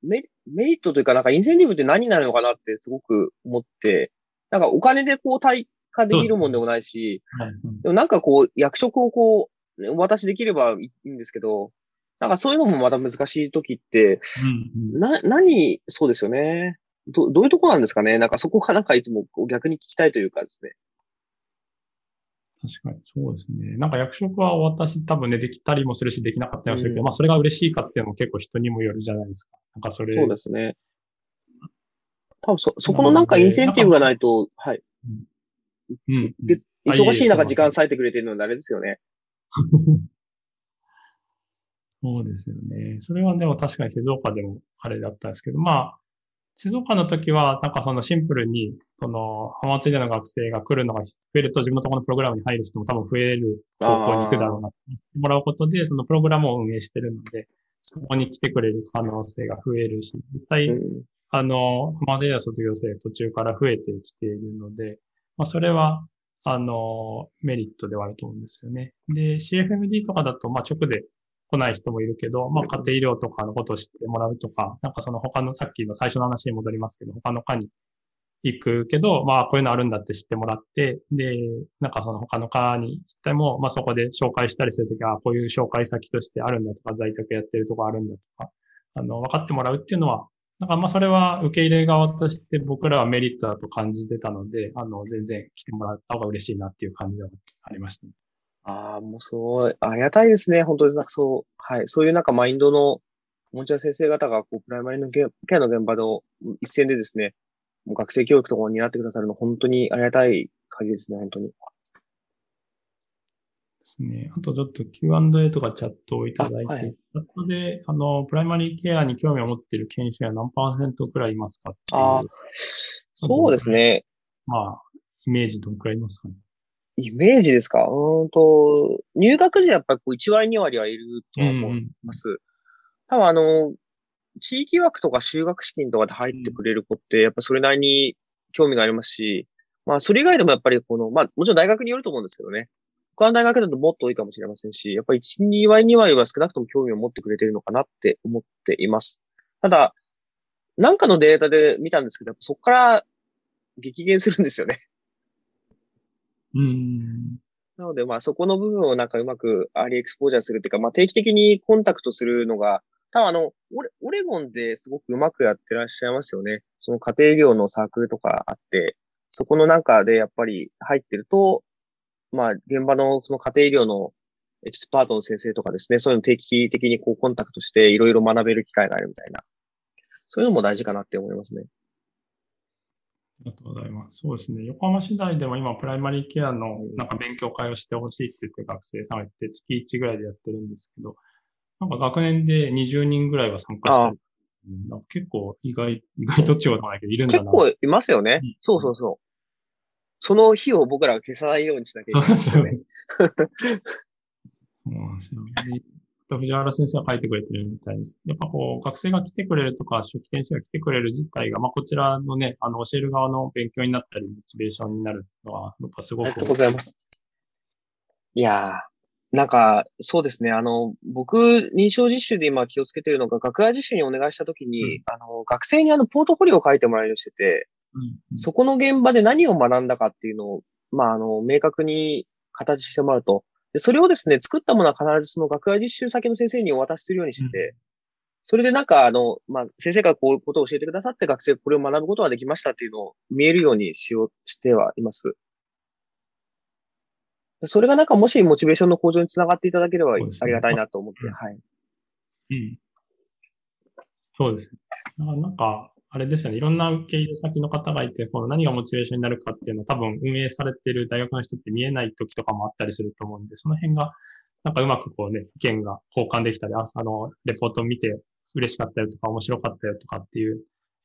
[SPEAKER 2] メリットというか、なんかインセンティブって何になるのかなってすごく思って、なんかお金でこう対化できるもんでもないし、はい。でもなんかこう、役職をこう、お渡しできればいいんですけど、なんかそういうのもまた難しい時って、うんうん、な、何、そうですよね。ど、どういうとこなんですかねなんかそこがなんかいつも逆に聞きたいというかですね。
[SPEAKER 1] 確かに、そうですね。なんか役職は私多分ね、できたりもするし、できなかったりもするけど、うん、まあそれが嬉しいかっていうのも結構人にもよるじゃないですか。なんかそれ。
[SPEAKER 2] そうですね。多分そ、そこのなんかインセンティブがないと、はい。うん。で、忙しい中時間割いてくれてるのは誰ですよね。
[SPEAKER 1] そうですよね。それはでも確かに静岡でもあれだったんですけど、まあ、静岡の時は、なんかそのシンプルに、その、浜松での学生が来るのが増えると自分のとこのプログラムに入る人も多分増える方向に行くだろうなってもらうことで、そのプログラムを運営してるので、そこに来てくれる可能性が増えるし、実際、あの、浜松での卒業生途中から増えてきているので、まあ、それは、あの、メリットではあると思うんですよね。で、CFMD とかだと、まあ、直で来ない人もいるけど、まあ、家庭医療とかのことを知ってもらうとか、なんかその他のさっきの最初の話に戻りますけど、他の科に行くけど、まあ、こういうのあるんだって知ってもらって、で、なんかその他の科に行っても、まあ、そこで紹介したりするときは、こういう紹介先としてあるんだとか、在宅やってるとこあるんだとか、あの、分かってもらうっていうのは、なんかまあそれは受け入れ側として僕らはメリットだと感じてたので、あの、全然来てもらった方が嬉しいなっていう感じではありました、ね。
[SPEAKER 2] ああ、もうすごい、ありがたいですね。本当になんかそう、はい。そういうなんかマインドの、もちろん先生方が、こう、プライマリのケアの現場の一線でですね、もう学生教育とかを担ってくださるの、本当にありがたい限りですね、本当に。
[SPEAKER 1] ですね。あとちょっと Q&A とかチャットをいただいて、はい、チャットで、あの、プライマリーケアに興味を持っている研修は何パーセントくらいいますかああ、
[SPEAKER 2] そうですね。
[SPEAKER 1] まあ、イメージどのくらいいますかね。
[SPEAKER 2] イメージですか？うんと、入学時はやっぱりこう1割2割はいると思います。うんうん、多分あの、地域枠とか修学資金とかで入ってくれる子って、やっぱそれなりに興味がありますし、まあそれ以外でもやっぱりこの、まあもちろん大学によると思うんですけどね。他の大学だともっと多いかもしれませんし、やっぱり1、2割、2割は少なくとも興味を持ってくれてるのかなって思っています。ただ、なんかのデータで見たんですけど、そこから激減するんですよね。
[SPEAKER 1] うん。
[SPEAKER 2] なので、まあそこの部分をなんかうまく early exposure するっていうか、まあ定期的にコンタクトするのが、多分あの、オレオレゴンですごくうまくやってらっしゃいますよね。その家庭医療のサークルとかあって、そこの中でやっぱり入ってると、まあ、現場のその家庭医療のエキスパートの先生とかですね、そういうの定期的にこうコンタクトしていろいろ学べる機会があるみたいな。そういうのも大事かなって思いますね。
[SPEAKER 1] ありがとうございます。そうですね。横浜市内でも今、プライマリーケアのなんか勉強会をしてほしいって言って学生さんがいて、月1ぐらいでやってるんですけど、なんか学年で20人ぐらいは参加してる。結構意外、意外と違うないけど、いるんだ
[SPEAKER 2] な。結構いますよね。うん、そうそうそう。その日を僕らは消さないようにしなきゃいけないね。
[SPEAKER 1] そうなんですよ。藤原先生が書いてくれてるみたいです。やっぱこう、学生が来てくれるとか、初期研修が来てくれる自体が、まあ、こちらのね、あの、教える側の勉強になったり、モチベーションになるのは、やっぱすごく。
[SPEAKER 2] ありがとうございます。いやー、なんか、そうですね。あの、僕、認証実習で今気をつけてるのが、学外実習にお願いしたときに、うん、あの、学生にあの、ポートフォリオを書いてもらいようにしてて、そこの現場で何を学んだかっていうのを、まあ、あの、明確に形してもらうと、でそれをですね、作ったものは必ずその学外実習先の先生にお渡しするようにしてて、うん、それでなんか、あの、まあ、先生がこういうことを教えてくださって学生これを学ぶことができましたっていうのを見えるようにしよう、してはいます。それがなんかもしモチベーションの向上につながっていただければありがたいなと思って、
[SPEAKER 1] うん
[SPEAKER 2] はい。
[SPEAKER 1] うん。そうですね。なんか、あれですよね。いろんな受け入れ先の方がいて、この何がモチベーションになるかっていうのは多分運営されている大学の人って見えない時とかもあったりすると思うんで、その辺が、なんかうまくこうね、意見が交換できたり、ああの、レポートを見て嬉しかったよとか面白かったよとかっていう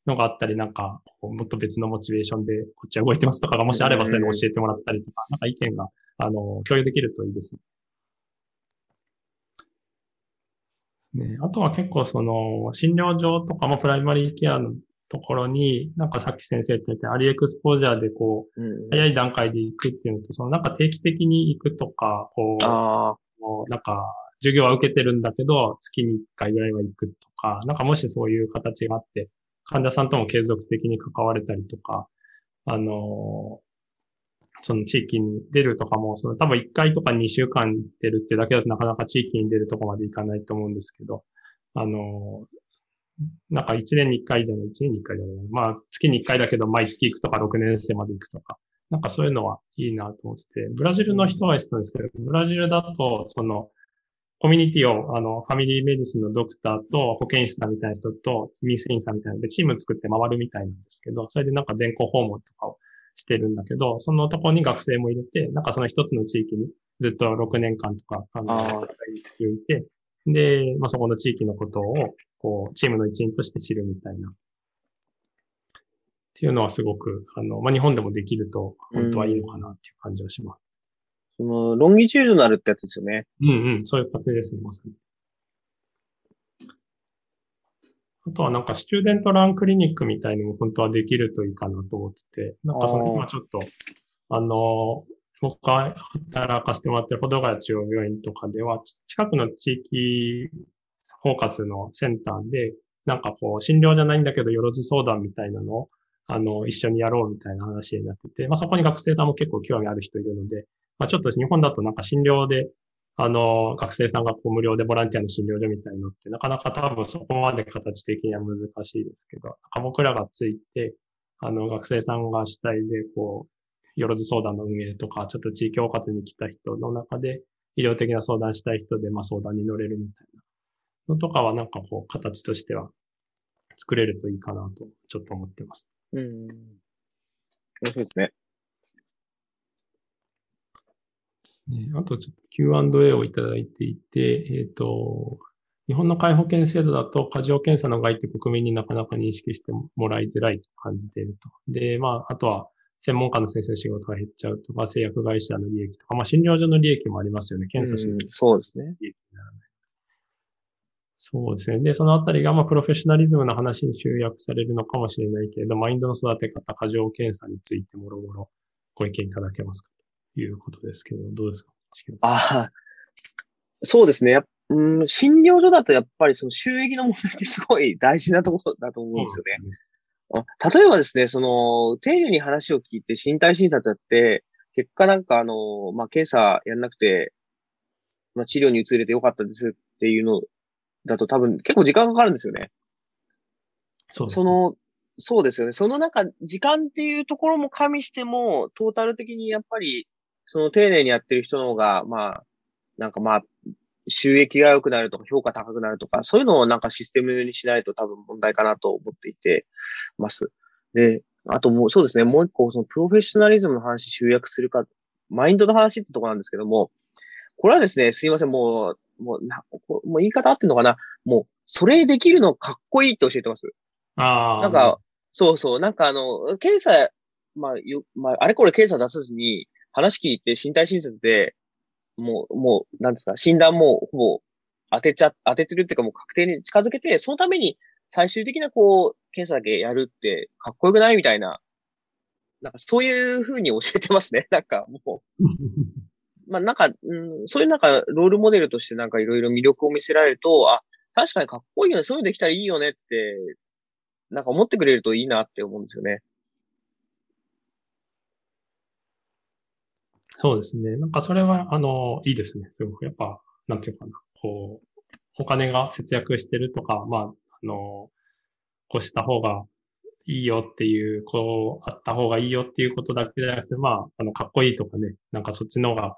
[SPEAKER 1] のがあったり、なんか、もっと別のモチベーションでこっちは動いてますとかがもしあればそういうのを教えてもらったりとか、なんか意見が、あの、共有できるといいですね。ね、あとは結構その診療所とかもプライマリーケアのところに、なんかさっき先生って言って、アリエクスポージャーでこう、
[SPEAKER 2] うん。
[SPEAKER 1] 早い段階で行くっていうのと、そのなんか定期的に行くとか、こう、なんか授業は受けてるんだけど、月に1回ぐらいは行くとか、なんかもしそういう形があって、患者さんとも継続的に関われたりとか、あのその地域に出るとかも、その多分1回とか2週間出るってだけだとなかなか地域に出るとこまでいかないと思うんですけど、あのなんか1年に1回じゃない、1年に1回じゃない。まあ月に1回だけど毎月行くとか6年生まで行くとか、なんかそういうのはいいなと思ってて、ブラジルの人は言ってたんですけど、ブラジルだと、その、コミュニティを、あの、ファミリーメディスンのドクターと保健師さんみたいな人と、ミスインさんみたいなので、チーム作って回るみたいなんですけど、それでなんか全校訪問とかをしてるんだけど、そのところに学生も入れて、なんかその一つの地域にずっと6年間とか、あの、いて、で、まあ、そこの地域のことを、こう、チームの一員として知るみたいな。っていうのはすごく、あの、まあ、日本でもできると、本当はいいのかなっていう感じはします。
[SPEAKER 2] その、ロンギチュードナルってやつですよね。
[SPEAKER 1] うんうん、そういう形ですね、まさに。あとはなんか、スチューデントランクリニックみたいにも本当はできるといいかなと思ってて、なんかその今ちょっと、あの、僕が働かせてもらってる保土ヶ谷中央病院とかでは、近くの地域包括のセンターで、なんかこう、診療じゃないんだけど、よろず相談みたいなのを、あの、一緒にやろうみたいな話になってて、まあそこに学生さんも結構興味ある人いるので、まあちょっと日本だとなんか診療で、あの、学生さんがこう無料でボランティアの診療所みたいなのって、なかなか多分そこまで形的には難しいですけど、なんか僕らがついて、あの、学生さんが主体で、こう、よろず相談の運営とか、ちょっと地域包括に来た人の中で、医療的な相談したい人で、まあ相談に乗れるみたいなのとかは、なんかこう、形としては作れるといいかなと、ちょっと思ってます。
[SPEAKER 2] うん。面白いですね。
[SPEAKER 1] ね、あと Q&A をいただいていて、えっ、と、日本の介保険制度だと過剰検査の害って国民になかなか認識してもらいづらいと感じていると。で、まあ、あとは専門家の先生の仕事が減っちゃうとか、製薬会社の利益とか、まあ、診療所の利益もありますよね。検査し
[SPEAKER 2] うん
[SPEAKER 1] ない
[SPEAKER 2] そうですね。
[SPEAKER 1] 利益にならない。そうですね。で、そのあたりが、まあ、プロフェッショナリズムの話に集約されるのかもしれないけれど、マインドの育て方、過剰検査についてもろもろご意見いただけますか？ということですけど、どうですか？
[SPEAKER 2] ああ、そうですね。うん、診療所だとやっぱりその収益の問題ってすごい大事なところだと思うんですよね。例えばですね、その、丁寧に話を聞いて身体診察やって、結果なんかあの、まあ、検査やんなくて、まあ、治療に移れてよかったですっていうのだと多分結構時間かかるんですよね。
[SPEAKER 1] そうですね。
[SPEAKER 2] その、そうですよね。その中、時間っていうところも加味しても、トータル的にやっぱり、その丁寧にやってる人の方が、まあ、なんかまあ、収益が良くなるとか、評価高くなるとか、そういうのをなんかシステムにしないと多分問題かなと思っていてます。で、あともう、そうですね。もう一個、そのプロフェッショナリズムの話集約するか、マインドの話ってとこなんですけども、これはですね、すいません、もう、もう、なもう言い方合ってんのかな？もう、それできるのかっこいいって教えてます。
[SPEAKER 1] ああ。
[SPEAKER 2] なんか、そうそう、なんかあの、検査、まあ、よ、まあ、あれこれ検査出さずに、話聞いて身体診察で、もう、もう、なんですか、診断もほぼ当てちゃ、当ててるっていうかもう確定に近づけて、そのために最終的なこう、検査だけやるってかっこよくないみたいな、なんかそういうふうに教えてますね。なんかもう、まあなんか、うん、そういうなんかロールモデルとしてなんかいろいろ魅力を見せられると、あ、確かにかっこいいよね、そういうのできたらいいよねって、なんか思ってくれるといいなって思うんですよね。
[SPEAKER 1] そうですね。なんかそれは、あの、いいですね。すごくやっぱ、なんていうかな。こう、お金が節約してるとか、まあ、あの、こうした方がいいよっていう、こう、あった方がいいよっていうことだけじゃなくて、まあ、あの、かっこいいとかね、なんかそっちの方が、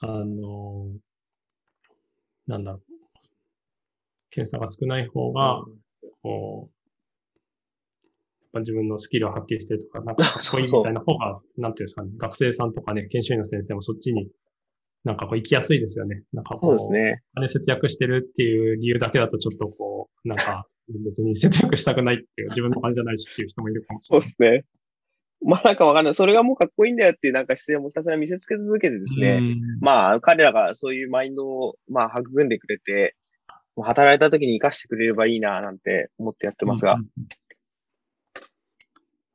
[SPEAKER 1] あの、なんだろう。検査が少ない方が、こう、やっぱ自分のスキルを発揮してるとか、なんか、そういうみたいな方が、なんていうんですかね、学生さんとかね、研修医の先生もそっちになんかこう行きやすいですよね。なんかこう、
[SPEAKER 2] そうですね。
[SPEAKER 1] 金節約してるっていう理由だけだとちょっとこう、なんか別に節約したくないっていう自分の感じじゃないしっていう人もいるかもし
[SPEAKER 2] そう
[SPEAKER 1] れ
[SPEAKER 2] ですね。まあなんかわかんない。それがもうかっこいいんだよっていうなんか姿勢をもひたすら見せつけ続けてです
[SPEAKER 1] ない。
[SPEAKER 2] ね。
[SPEAKER 1] うん
[SPEAKER 2] まあ彼らがそういうマインドをまあ育んでくれて、働いた時に活かしてくれればいいななんて思ってやってますが
[SPEAKER 1] うん。うんうん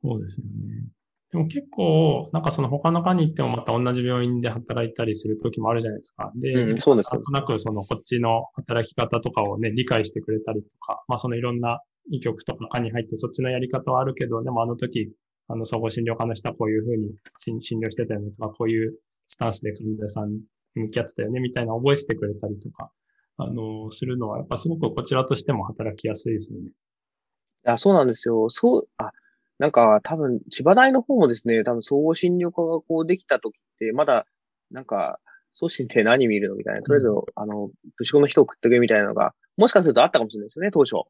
[SPEAKER 1] そうですよね。でも結構、なんかその他の科に行ってもまた同じ病院で働いたりする時もあるじゃないですか。で、
[SPEAKER 2] うんそうです
[SPEAKER 1] なんとなくそのこっちの働き方とかをね、理解してくれたりとか、まあそのいろんな医局とか科に入ってそっちのやり方はあるけど、でもあの時、あの総合診療科の人はこういうふうに診診療してたよねとか、こういうスタンスで患者さんに向き合ってたよねみたいな覚えててくれたりとか、あの、するのはやっぱすごくこちらとしても働きやすいですよね。
[SPEAKER 2] いや、そうなんですよ。そう、あ、なんか多分千葉大の方もですね、多分総合診療科がこうできた時って、まだ、なんか、送信って何見るのみたいな。とりあえず、あの、プシコの人を食ってくれみたいなのが、もしかするとあったかもしれないですよね、当初。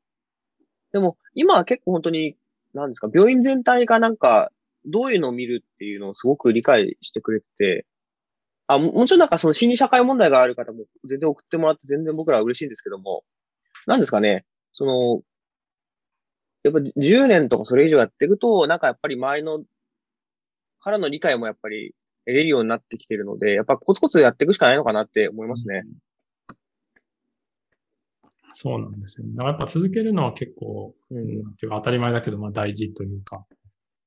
[SPEAKER 2] でも、今は結構本当に、なんですか、病院全体がなんか、どういうのを見るっていうのをすごく理解してくれてて、あ、ももちろんなんかその心理社会問題がある方も全然送ってもらって全然僕らは嬉しいんですけども、なんですかね、その、やっぱ10年とかそれ以上やっていくと、なんかやっぱり周りの、からの理解もやっぱり得れるようになってきてるので、やっぱコツコツやっていくしかないのかなって思いますね。
[SPEAKER 1] そうなんですよね。だからやっぱ続けるのは結構、
[SPEAKER 2] う
[SPEAKER 1] うんん、ていうか当たり前だけど、まあ大事というか、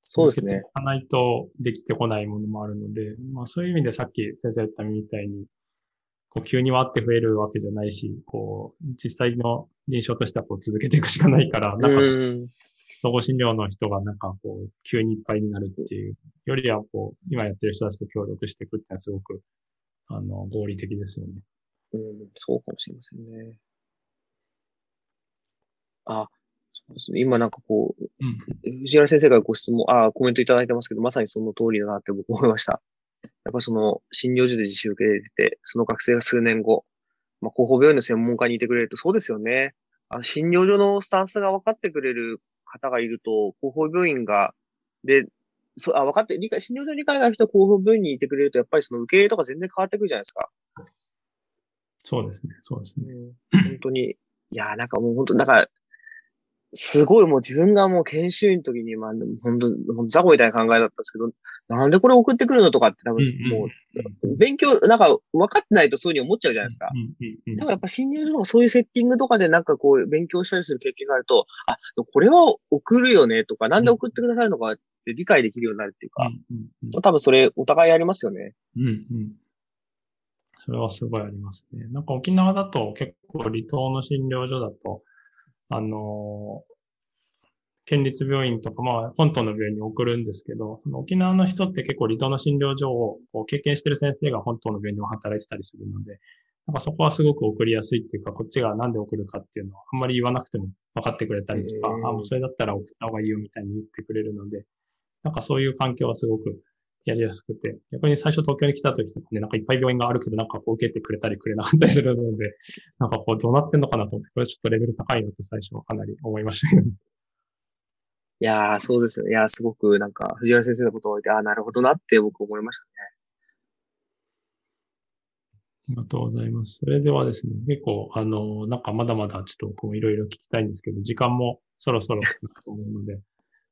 [SPEAKER 2] そうですね
[SPEAKER 1] 続けていかないとできてこないものもあるので、まあそういう意味でさっき先生言ったみたいに、こう急にわって増えるわけじゃないし、こう、実際の臨床としてはこう続けていくしかないから、なんかそ
[SPEAKER 2] うん。
[SPEAKER 1] 総合診療の人がなんかこう、急にいっぱいになるっていうよりは、こう、今やってる人たちと協力していくっていうのはすごく、あの、合理的ですよね。
[SPEAKER 2] うん、そうかもしれませんね。あ、そうですね。今なんかこう、
[SPEAKER 1] うん。
[SPEAKER 2] 藤原先生がご質問、あ、コメントいただいてますけど、まさにその通りだなって僕思いました。やっぱその診療所で実習受けてて、その学生が数年後、まあ、広報病院の専門家にいてくれると、そうですよね。あの診療所のスタンスが分かってくれる方がいると、広報病院が、で、そう、あ、分かって、理解、診療所に理解がある人は広報病院にいてくれると、やっぱりその受け入れとか全然変わってくるじゃないですか。
[SPEAKER 1] そうですね。そうですね。
[SPEAKER 2] うん、本当に。いやー、なんかもう本当、なんか、すごいもう自分がもう研修医の時に、まあ、本当、雑魚みたいな考えだったんですけど、なんでこれ送ってくるのとかって多分もう、勉強、なんか分かってないとそういうふうに思っちゃうじゃないですか。
[SPEAKER 1] うんうんうん
[SPEAKER 2] でもやっぱ診療所とかそういうセッティングとかでなんかこう勉強したりする経験があると、あ、これは送るよねとか、なんで送ってくださるのかって理解できるようになるっていうか、多分それお互いありますよね。
[SPEAKER 1] うんうん。それはすごいありますね。なんか沖縄だと結構離島の診療所だと、あのー県立病院とか、まあ、本島の病院に送るんですけど、沖縄の人って結構離島の診療所をこう経験してる先生が本島の病院でも働いてたりするので、なんかそこはすごく送りやすいっていうか、こっちがなんで送るかっていうのはあんまり言わなくても分かってくれたりとか、あ、もうそれだったら送った方がいいよみたいに言ってくれるので、なんかそういう環境はすごくやりやすくて、逆に最初東京に来た時とかね、なんかいっぱい病院があるけど、なんかこう受けてくれたりくれなかったりするので、なんかこうどうなってんのかなと思って、これちょっとレベル高いなと最初はかなり思いましたけど。
[SPEAKER 2] いやー、そうです。いやー、すごくなんか藤原先生のことを言って、あーなるほどなって僕思いましたね。
[SPEAKER 1] ありがとうございます。それではですね、結構、あの、なんかまだまだちょっとこういろいろ聞きたいんですけど、時間もそろそろだと思うので、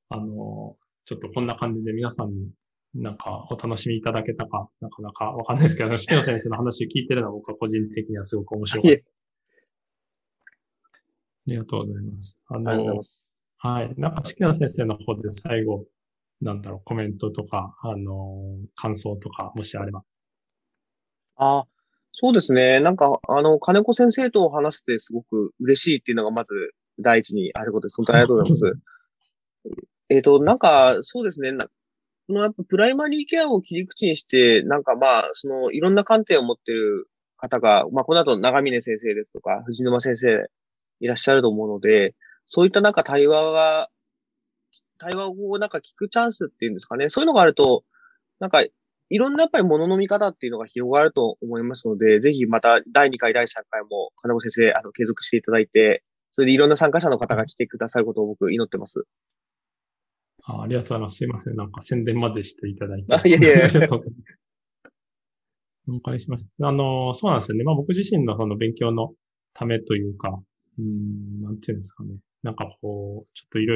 [SPEAKER 1] あの、ちょっとこんな感じで皆さんになんかお楽しみいただけたか、なかなかわかんないですけど、四季野先生の話を聞いてるのは僕は個人的にはすごく面白かった。ありがとうございます。あ
[SPEAKER 2] ありがとうござい
[SPEAKER 1] の
[SPEAKER 2] ま、す。
[SPEAKER 1] はい。なんか、四季野先生の方で最後、なんだろう、コメントとか、あの、感想とか、もしあれば。
[SPEAKER 2] あーそうですね。なんか、あの、金子先生と話してすごく嬉しいっていうのがまず第一にあることです。本当にありがとうございます。えっと、なんか、そうですね。このやっぱプライマリーケアを切り口にして、なんかまあ、そのいろんな観点を持ってる方が、まあ、この後長峰先生ですとか、藤沼先生いらっしゃると思うので、そういったなんか対話が、対話をなんか聞くチャンスっていうんですかね。そういうのがあると、なんか、いろんなやっぱり物の見方っていうのが広がると思いますので、ぜひまた第2回、第3回も金子先生、あの、継続していただいて、それでいろんな参加者の方が来てくださることを僕祈ってます。
[SPEAKER 1] あありがとうございます。すいません。なんか宣伝までしていただいて。
[SPEAKER 2] あいやいやいや
[SPEAKER 1] ありがとうございます。了解しました。あの、そうなんですよね。まあ僕自身のその勉強のためというか、うん、なんていうんですかね。なんかこう、ちょっといろいろ